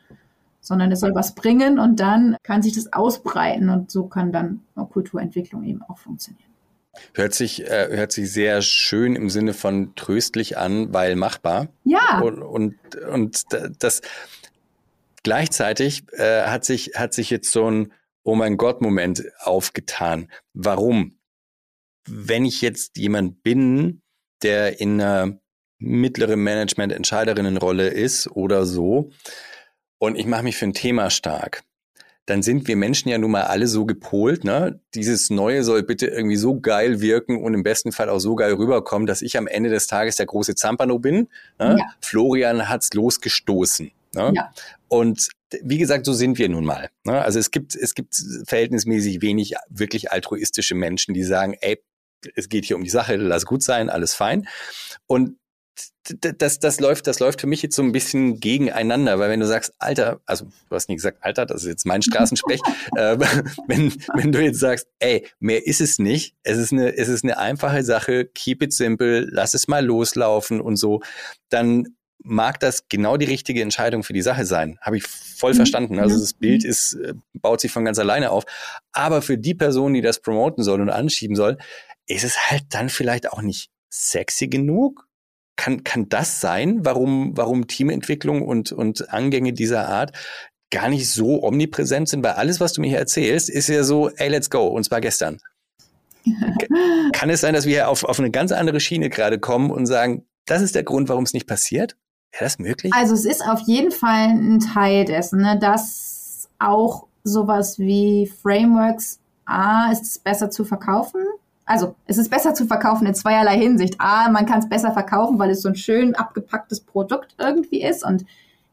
[SPEAKER 2] Sondern es soll was bringen und dann kann sich das ausbreiten und so kann dann Kulturentwicklung eben auch funktionieren.
[SPEAKER 1] Hört sich, äh, hört sich sehr schön im Sinne von tröstlich an, weil machbar.
[SPEAKER 2] Ja.
[SPEAKER 1] Und, und, und das gleichzeitig äh, hat sich, hat sich jetzt so ein Oh mein Gott-Moment aufgetan. Warum? Wenn ich jetzt jemand bin, der in einer mittleren Management-Entscheiderinnenrolle ist oder so, und ich mache mich für ein Thema stark, dann sind wir Menschen ja nun mal alle so gepolt, ne? Dieses Neue soll bitte irgendwie so geil wirken und im besten Fall auch so geil rüberkommen, dass ich am Ende des Tages der große Zampano bin. Ne? Ja. Florian hat's losgestoßen. Ne? Ja. Und wie gesagt, so sind wir nun mal. Ne? Also es gibt, es gibt verhältnismäßig wenig wirklich altruistische Menschen, die sagen, ey, es geht hier um die Sache, lass gut sein, alles fein. Und das, das läuft, das läuft für mich jetzt so ein bisschen gegeneinander, weil wenn du sagst, Alter, also du hast nie gesagt, Alter, das ist jetzt mein Straßensprech, äh, wenn, wenn du jetzt sagst, ey, mehr ist es nicht, es ist eine, es ist eine einfache Sache, keep it simple, lass es mal loslaufen und so, dann mag das genau die richtige Entscheidung für die Sache sein. Habe ich voll mhm. verstanden. Also das Bild ist, äh, baut sich von ganz alleine auf. Aber für die Person, die das promoten soll und anschieben soll, ist es halt dann vielleicht auch nicht sexy genug? Kann, kann das sein, warum, warum Teamentwicklung und, und Angänge dieser Art gar nicht so omnipräsent sind? Weil alles, was du mir hier erzählst, ist ja so, ey, let's go, und zwar gestern. Kann es sein, dass wir hier auf, auf eine ganz andere Schiene gerade kommen und sagen, das ist der Grund, warum es nicht passiert? Wäre das möglich?
[SPEAKER 2] Also es ist auf jeden Fall ein Teil dessen, ne, dass auch sowas wie Frameworks, A, ist es besser zu verkaufen. Also es ist besser zu verkaufen in zweierlei Hinsicht. A, man kann es besser verkaufen, weil es so ein schön abgepacktes Produkt irgendwie ist und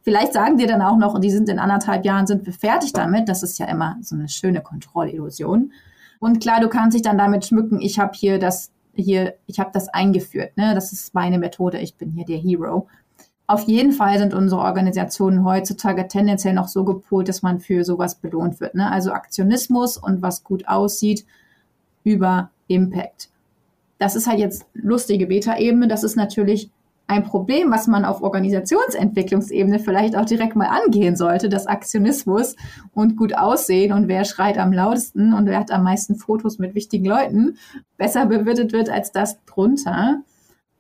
[SPEAKER 2] Vielleicht sagen dir dann auch noch, die sind in anderthalb Jahren sind wir fertig damit. Das ist ja immer so eine schöne Kontrollillusion. Und klar, du kannst dich dann damit schmücken, ich habe hier das, hier, ich habe das eingeführt, ne? Das ist meine Methode, ich bin hier der Hero. Auf jeden Fall sind unsere Organisationen heutzutage tendenziell noch so gepolt, dass man für sowas belohnt wird. Ne? Also Aktionismus und was gut aussieht über Impact. Das ist halt jetzt lustige Beta-Ebene. Das ist natürlich ein Problem, was man auf Organisationsentwicklungsebene vielleicht auch direkt mal angehen sollte, das Aktionismus und gut aussehen und wer schreit am lautesten und wer hat am meisten Fotos mit wichtigen Leuten besser bewirtet wird als das drunter.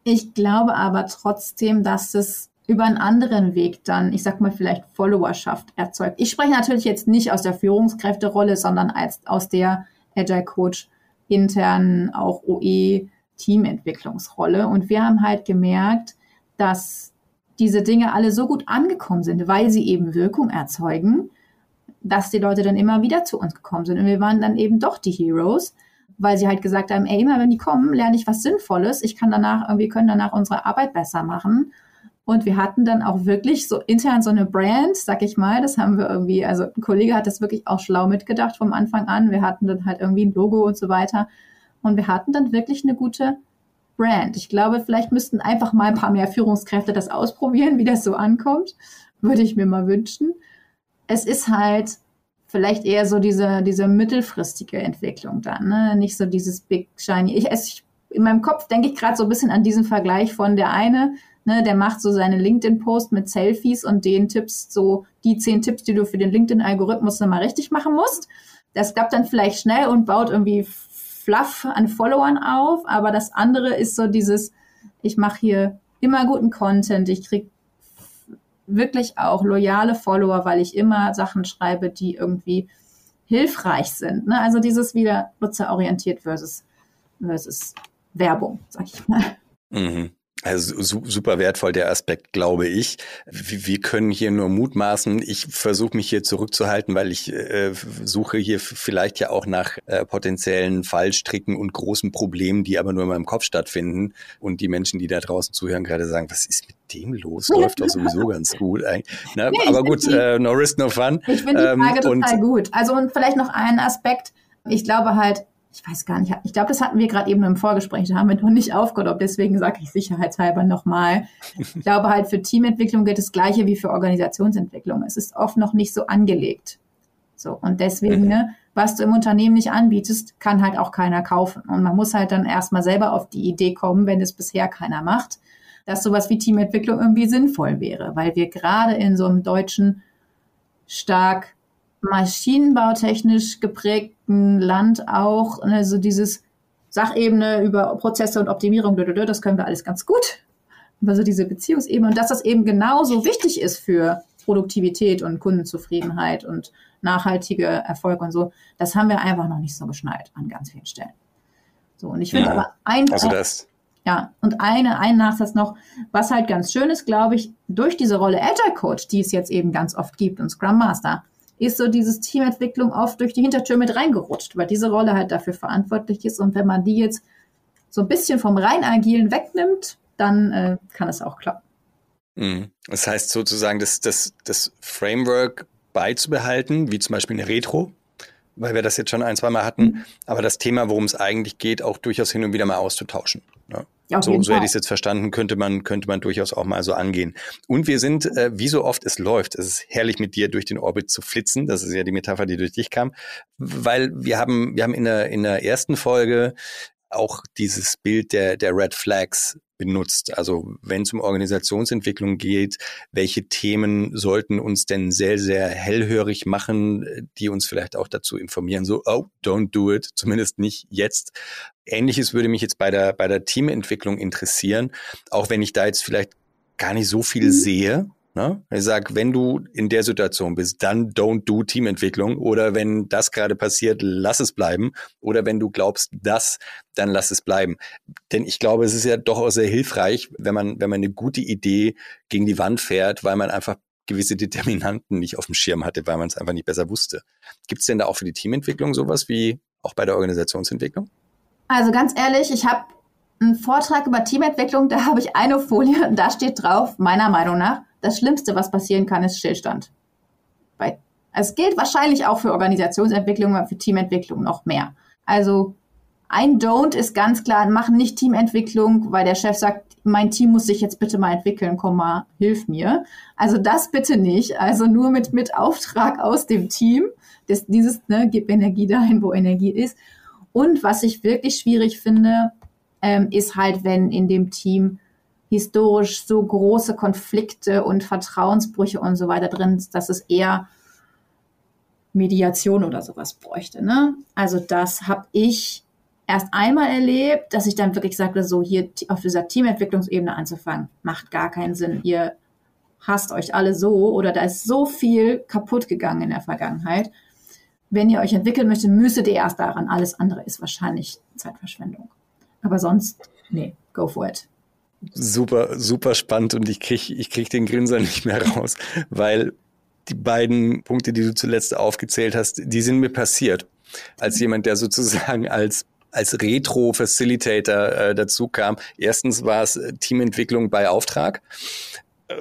[SPEAKER 2] Ich glaube aber trotzdem, dass es über einen anderen Weg dann, ich sag mal vielleicht Followerschaft erzeugt. Ich spreche natürlich jetzt nicht aus der Führungskräfterolle, sondern als aus der Agile Coach intern auch OE Teamentwicklungsrolle. Und wir haben halt gemerkt, dass diese Dinge alle so gut angekommen sind, weil sie eben Wirkung erzeugen, dass die Leute dann immer wieder zu uns gekommen sind. Und wir waren dann eben doch die Heroes, weil sie halt gesagt haben, ey, immer wenn die kommen, lerne ich was Sinnvolles. Ich kann danach, wir können danach unsere Arbeit besser machen. Und wir hatten dann auch wirklich so intern so eine Brand, sag ich mal. Das haben wir irgendwie, also ein Kollege hat das wirklich auch schlau mitgedacht vom Anfang an. Wir hatten dann halt irgendwie ein Logo und so weiter. Und wir hatten dann wirklich eine gute Brand. Ich glaube, vielleicht müssten einfach mal ein paar mehr Führungskräfte das ausprobieren, wie das so ankommt. Würde ich mir mal wünschen. Es ist halt vielleicht eher so diese, diese mittelfristige Entwicklung dann, ne? nicht so dieses Big Shiny. Ich, ich, in meinem Kopf denke ich gerade so ein bisschen an diesen Vergleich von der eine, ne, der macht so seine LinkedIn-Post mit Selfies und den Tipps, so die zehn Tipps, die du für den LinkedIn-Algorithmus nochmal richtig machen musst. Das klappt dann vielleicht schnell und baut irgendwie Fluff an Followern auf, aber das andere ist so dieses, ich mache hier immer guten Content, ich kriege wirklich auch loyale Follower, weil ich immer Sachen schreibe, die irgendwie hilfreich sind. Ne? Also dieses wieder nutzerorientiert versus, versus Werbung, sag ich mal.
[SPEAKER 1] Mhm. Also su super wertvoll der Aspekt, glaube ich. Wir können hier nur mutmaßen. Ich versuche mich hier zurückzuhalten, weil ich äh, suche hier vielleicht ja auch nach äh, potenziellen Fallstricken und großen Problemen, die aber nur in meinem Kopf stattfinden. Und die Menschen, die da draußen zuhören, gerade sagen, was ist mit dem los? Läuft doch sowieso ganz gut. Na, nee, aber gut, äh, no risk, no fun.
[SPEAKER 2] Ich finde die Frage ähm, total gut. Also und vielleicht noch einen Aspekt. Ich glaube halt, ich weiß gar nicht, ich glaube, das hatten wir gerade eben im Vorgespräch, da haben wir noch nicht aufgehoben, deswegen sage ich sicherheitshalber nochmal. Ich glaube halt, für Teamentwicklung gilt das Gleiche wie für Organisationsentwicklung. Es ist oft noch nicht so angelegt. So, und deswegen, mhm. ne, was du im Unternehmen nicht anbietest, kann halt auch keiner kaufen. Und man muss halt dann erstmal selber auf die Idee kommen, wenn es bisher keiner macht, dass sowas wie Teamentwicklung irgendwie sinnvoll wäre, weil wir gerade in so einem deutschen stark maschinenbautechnisch geprägten Land auch, also dieses Sachebene über Prozesse und Optimierung, das können wir alles ganz gut. Aber so diese Beziehungsebene und dass das eben genauso wichtig ist für Produktivität und Kundenzufriedenheit und nachhaltige Erfolg und so, das haben wir einfach noch nicht so geschnallt an ganz vielen Stellen. So, und ich finde ja, aber ein,
[SPEAKER 1] also das.
[SPEAKER 2] Ja, und eine, ein Nachsatz noch, was halt ganz schön ist, glaube ich, durch diese Rolle Agile Coach, die es jetzt eben ganz oft gibt und Scrum Master, ist so dieses Teamentwicklung oft durch die Hintertür mit reingerutscht, weil diese Rolle halt dafür verantwortlich ist. Und wenn man die jetzt so ein bisschen vom rein agilen wegnimmt, dann äh, kann es auch klappen.
[SPEAKER 1] Mhm. Das heißt sozusagen, das, das, das Framework beizubehalten, wie zum Beispiel eine Retro, weil wir das jetzt schon ein, zwei Mal hatten, mhm. aber das Thema, worum es eigentlich geht, auch durchaus hin und wieder mal auszutauschen. Ja. Ja, so, so hätte ich es jetzt verstanden, könnte man, könnte man durchaus auch mal so angehen. Und wir sind, äh, wie so oft es läuft, es ist herrlich mit dir durch den Orbit zu flitzen. Das ist ja die Metapher, die durch dich kam. Weil wir haben, wir haben in der, in der ersten Folge auch dieses Bild der, der Red Flags benutzt. Also wenn es um Organisationsentwicklung geht, welche Themen sollten uns denn sehr, sehr hellhörig machen, die uns vielleicht auch dazu informieren, so, oh, don't do it, zumindest nicht jetzt. Ähnliches würde mich jetzt bei der, bei der Teamentwicklung interessieren, auch wenn ich da jetzt vielleicht gar nicht so viel mhm. sehe. Ne? Ich sage, wenn du in der Situation bist, dann don't do Teamentwicklung oder wenn das gerade passiert, lass es bleiben oder wenn du glaubst, das, dann lass es bleiben. Denn ich glaube, es ist ja doch auch sehr hilfreich, wenn man, wenn man eine gute Idee gegen die Wand fährt, weil man einfach gewisse Determinanten nicht auf dem Schirm hatte, weil man es einfach nicht besser wusste. Gibt es denn da auch für die Teamentwicklung sowas wie auch bei der Organisationsentwicklung?
[SPEAKER 2] Also ganz ehrlich, ich habe einen Vortrag über Teamentwicklung, da habe ich eine Folie und da steht drauf, meiner Meinung nach, das Schlimmste, was passieren kann, ist Stillstand. Bei, es gilt wahrscheinlich auch für Organisationsentwicklung, aber für Teamentwicklung noch mehr. Also ein Don't ist ganz klar, machen nicht Teamentwicklung, weil der Chef sagt, mein Team muss sich jetzt bitte mal entwickeln, komm mal, hilf mir. Also das bitte nicht. Also nur mit, mit Auftrag aus dem Team. Das, dieses, ne, gib Energie dahin, wo Energie ist. Und was ich wirklich schwierig finde, ähm, ist halt, wenn in dem Team historisch so große Konflikte und Vertrauensbrüche und so weiter drin ist, dass es eher Mediation oder sowas bräuchte. Ne? Also das habe ich erst einmal erlebt, dass ich dann wirklich sagte, so hier auf dieser Teamentwicklungsebene anzufangen, macht gar keinen Sinn. Ihr hasst euch alle so oder da ist so viel kaputt gegangen in der Vergangenheit. Wenn ihr euch entwickeln möchtet, müsstet ihr erst daran. Alles andere ist wahrscheinlich Zeitverschwendung. Aber sonst, nee, go for it.
[SPEAKER 1] Super, super spannend und ich krieg, ich krieg den Grinser nicht mehr raus, weil die beiden Punkte, die du zuletzt aufgezählt hast, die sind mir passiert. Als jemand, der sozusagen als als Retro-Facilitator äh, dazu kam. Erstens war es Teamentwicklung bei Auftrag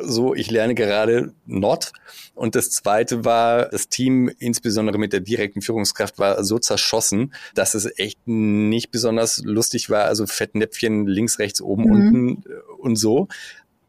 [SPEAKER 1] so, ich lerne gerade Not. Und das zweite war, das Team, insbesondere mit der direkten Führungskraft, war so zerschossen, dass es echt nicht besonders lustig war. Also Fettnäpfchen links, rechts, oben, mhm. unten und so.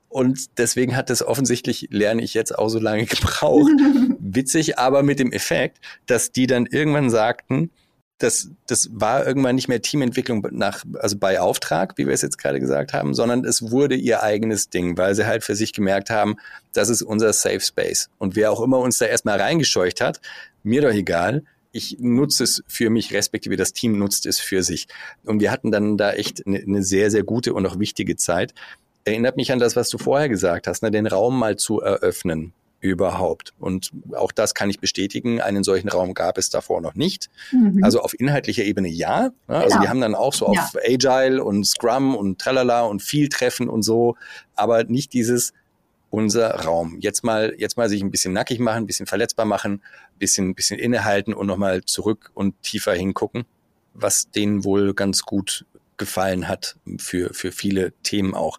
[SPEAKER 1] Und deswegen hat das offensichtlich, lerne ich jetzt auch so lange gebraucht. Witzig, aber mit dem Effekt, dass die dann irgendwann sagten, das, das war irgendwann nicht mehr Teamentwicklung nach, also bei Auftrag, wie wir es jetzt gerade gesagt haben, sondern es wurde ihr eigenes Ding, weil sie halt für sich gemerkt haben, das ist unser Safe Space. Und wer auch immer uns da erstmal reingescheucht hat, mir doch egal, ich nutze es für mich, respektive das Team nutzt es für sich. Und wir hatten dann da echt eine, eine sehr, sehr gute und auch wichtige Zeit. Erinnert mich an das, was du vorher gesagt hast, ne, den Raum mal zu eröffnen überhaupt. Und auch das kann ich bestätigen. Einen solchen Raum gab es davor noch nicht. Mhm. Also auf inhaltlicher Ebene ja. Also genau. wir haben dann auch so ja. auf Agile und Scrum und Tralala und viel Treffen und so, aber nicht dieses unser Raum. Jetzt mal, jetzt mal sich ein bisschen nackig machen, ein bisschen verletzbar machen, ein bisschen, ein bisschen innehalten und nochmal zurück und tiefer hingucken, was denen wohl ganz gut gefallen hat für, für viele Themen auch.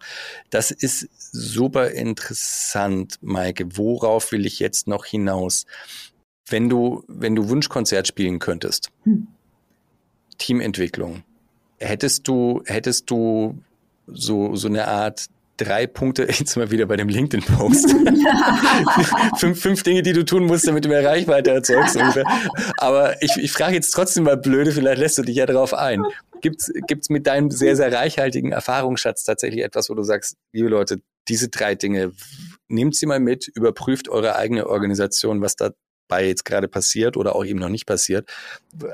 [SPEAKER 1] Das ist super interessant, Maike. Worauf will ich jetzt noch hinaus? Wenn du, wenn du Wunschkonzert spielen könntest, hm. Teamentwicklung, hättest du, hättest du so, so eine Art drei Punkte, jetzt mal wieder bei dem LinkedIn-Post. fünf, fünf Dinge, die du tun musst, damit du mehr Reichweite erzeugst. Ungefähr. Aber ich, ich frage jetzt trotzdem mal blöde, vielleicht lässt du dich ja darauf ein. Gibt's gibt's mit deinem sehr, sehr reichhaltigen Erfahrungsschatz tatsächlich etwas, wo du sagst, liebe Leute, diese drei Dinge, nehmt sie mal mit, überprüft eure eigene Organisation, was dabei jetzt gerade passiert oder auch eben noch nicht passiert.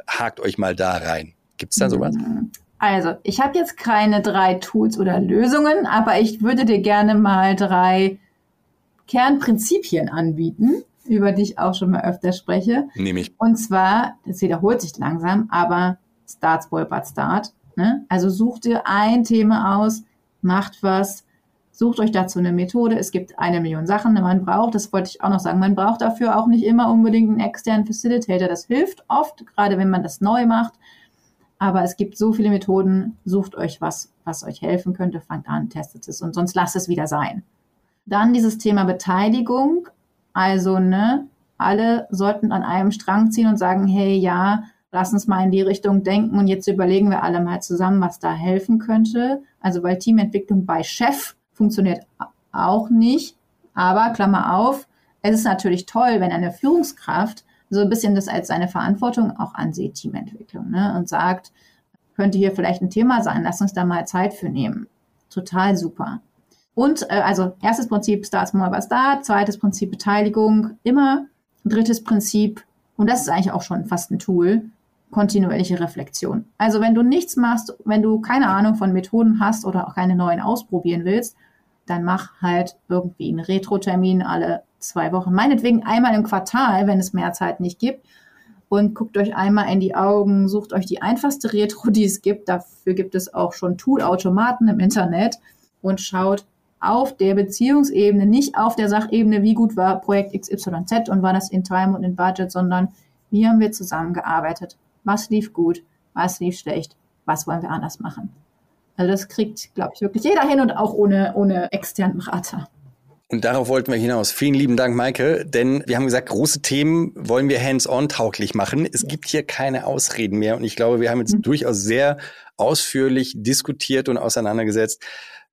[SPEAKER 1] Hakt euch mal da rein. Gibt's da sowas? Mhm.
[SPEAKER 2] Also, ich habe jetzt keine drei Tools oder Lösungen, aber ich würde dir gerne mal drei Kernprinzipien anbieten, über die ich auch schon mal öfter spreche.
[SPEAKER 1] Nehme ich.
[SPEAKER 2] Und zwar, das wiederholt sich langsam, aber Start, Spoil, But Start. Ne? Also such dir ein Thema aus, macht was, sucht euch dazu eine Methode. Es gibt eine Million Sachen, die man braucht. Das wollte ich auch noch sagen. Man braucht dafür auch nicht immer unbedingt einen externen Facilitator. Das hilft oft, gerade wenn man das neu macht. Aber es gibt so viele Methoden, sucht euch was, was euch helfen könnte, fangt an, testet es und sonst lasst es wieder sein. Dann dieses Thema Beteiligung. Also, ne, alle sollten an einem Strang ziehen und sagen, hey, ja, lass uns mal in die Richtung denken und jetzt überlegen wir alle mal zusammen, was da helfen könnte. Also, weil Teamentwicklung bei Chef funktioniert auch nicht. Aber, Klammer auf, es ist natürlich toll, wenn eine Führungskraft so ein bisschen das als seine Verantwortung auch ansieht, Teamentwicklung, ne? und sagt, könnte hier vielleicht ein Thema sein, lass uns da mal Zeit für nehmen. Total super. Und äh, also erstes Prinzip Start Small by Start, zweites Prinzip Beteiligung, immer. Drittes Prinzip, und das ist eigentlich auch schon fast ein Tool, kontinuierliche Reflexion. Also wenn du nichts machst, wenn du keine Ahnung von Methoden hast oder auch keine neuen ausprobieren willst, dann mach halt irgendwie einen Retro-Termin alle zwei Wochen. Meinetwegen einmal im Quartal, wenn es mehr Zeit nicht gibt. Und guckt euch einmal in die Augen, sucht euch die einfachste Retro, die es gibt. Dafür gibt es auch schon Tool-Automaten im Internet und schaut auf der Beziehungsebene, nicht auf der Sachebene, wie gut war Projekt XYZ und war das in Time und in Budget, sondern wie haben wir zusammengearbeitet? Was lief gut? Was lief schlecht? Was wollen wir anders machen? Also das kriegt, glaube ich, wirklich jeder hin und auch ohne, ohne externen Berater.
[SPEAKER 1] Und darauf wollten wir hinaus. Vielen lieben Dank, Maike, denn wir haben gesagt, große Themen wollen wir hands-on tauglich machen. Es gibt hier keine Ausreden mehr und ich glaube, wir haben jetzt mhm. durchaus sehr ausführlich diskutiert und auseinandergesetzt,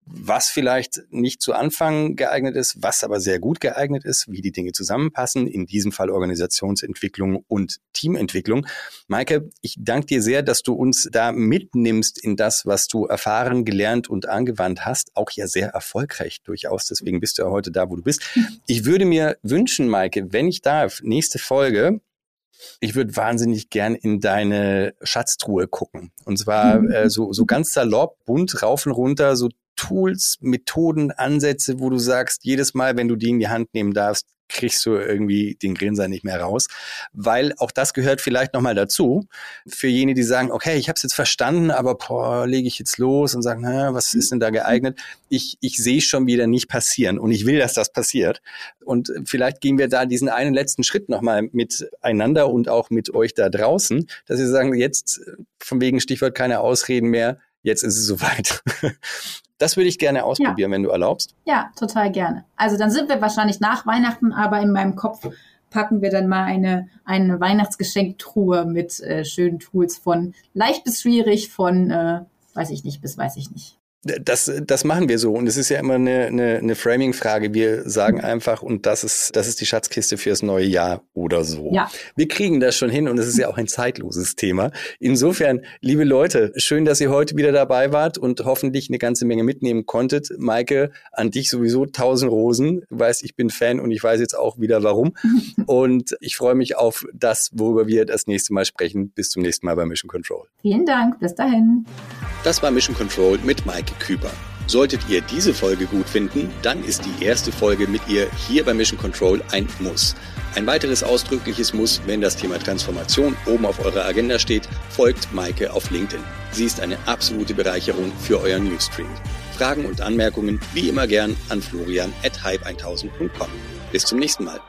[SPEAKER 1] was vielleicht nicht zu Anfang geeignet ist, was aber sehr gut geeignet ist, wie die Dinge zusammenpassen, in diesem Fall Organisationsentwicklung und Teamentwicklung. Maike, ich danke dir sehr, dass du uns da mitnimmst in das, was du erfahren, gelernt und angewandt hast, auch ja sehr erfolgreich durchaus, deswegen bist du ja heute da, wo du bist. Ich würde mir wünschen, Maike, wenn ich darf, nächste Folge, ich würde wahnsinnig gern in deine Schatztruhe gucken. Und zwar äh, so, so ganz salopp, bunt, rauf und runter, so Tools, Methoden, Ansätze, wo du sagst, jedes Mal, wenn du die in die Hand nehmen darfst, kriegst du irgendwie den Grinser nicht mehr raus, weil auch das gehört vielleicht nochmal dazu für jene, die sagen, okay, ich habe es jetzt verstanden, aber boah, lege ich jetzt los und sagen, na, was ist denn da geeignet? Ich, ich sehe schon wieder nicht passieren und ich will, dass das passiert. Und vielleicht gehen wir da diesen einen letzten Schritt nochmal miteinander und auch mit euch da draußen, dass wir sagen, jetzt von wegen Stichwort keine Ausreden mehr, jetzt ist es soweit. Das würde ich gerne ausprobieren, ja. wenn du erlaubst.
[SPEAKER 2] Ja, total gerne. Also dann sind wir wahrscheinlich nach Weihnachten, aber in meinem Kopf packen wir dann mal eine, eine Weihnachtsgeschenktruhe mit äh, schönen Tools von leicht bis schwierig, von äh, weiß ich nicht bis weiß ich nicht.
[SPEAKER 1] Das, das machen wir so. Und es ist ja immer eine, eine, eine Framing-Frage. Wir sagen einfach, und das ist, das ist die Schatzkiste fürs neue Jahr oder so. Ja. Wir kriegen das schon hin und es ist ja auch ein zeitloses Thema. Insofern, liebe Leute, schön, dass ihr heute wieder dabei wart und hoffentlich eine ganze Menge mitnehmen konntet. Maike, an dich sowieso tausend Rosen. Du weißt, ich bin Fan und ich weiß jetzt auch wieder warum. und ich freue mich auf das, worüber wir das nächste Mal sprechen. Bis zum nächsten Mal bei Mission Control.
[SPEAKER 2] Vielen Dank. Bis dahin.
[SPEAKER 1] Das war Mission Control mit Maike Küper. Solltet ihr diese Folge gut finden, dann ist die erste Folge mit ihr hier bei Mission Control ein Muss. Ein weiteres ausdrückliches Muss, wenn das Thema Transformation oben auf eurer Agenda steht, folgt Maike auf LinkedIn. Sie ist eine absolute Bereicherung für euer Newsstream. Fragen und Anmerkungen wie immer gern an florian at hype1000.com. Bis zum nächsten Mal.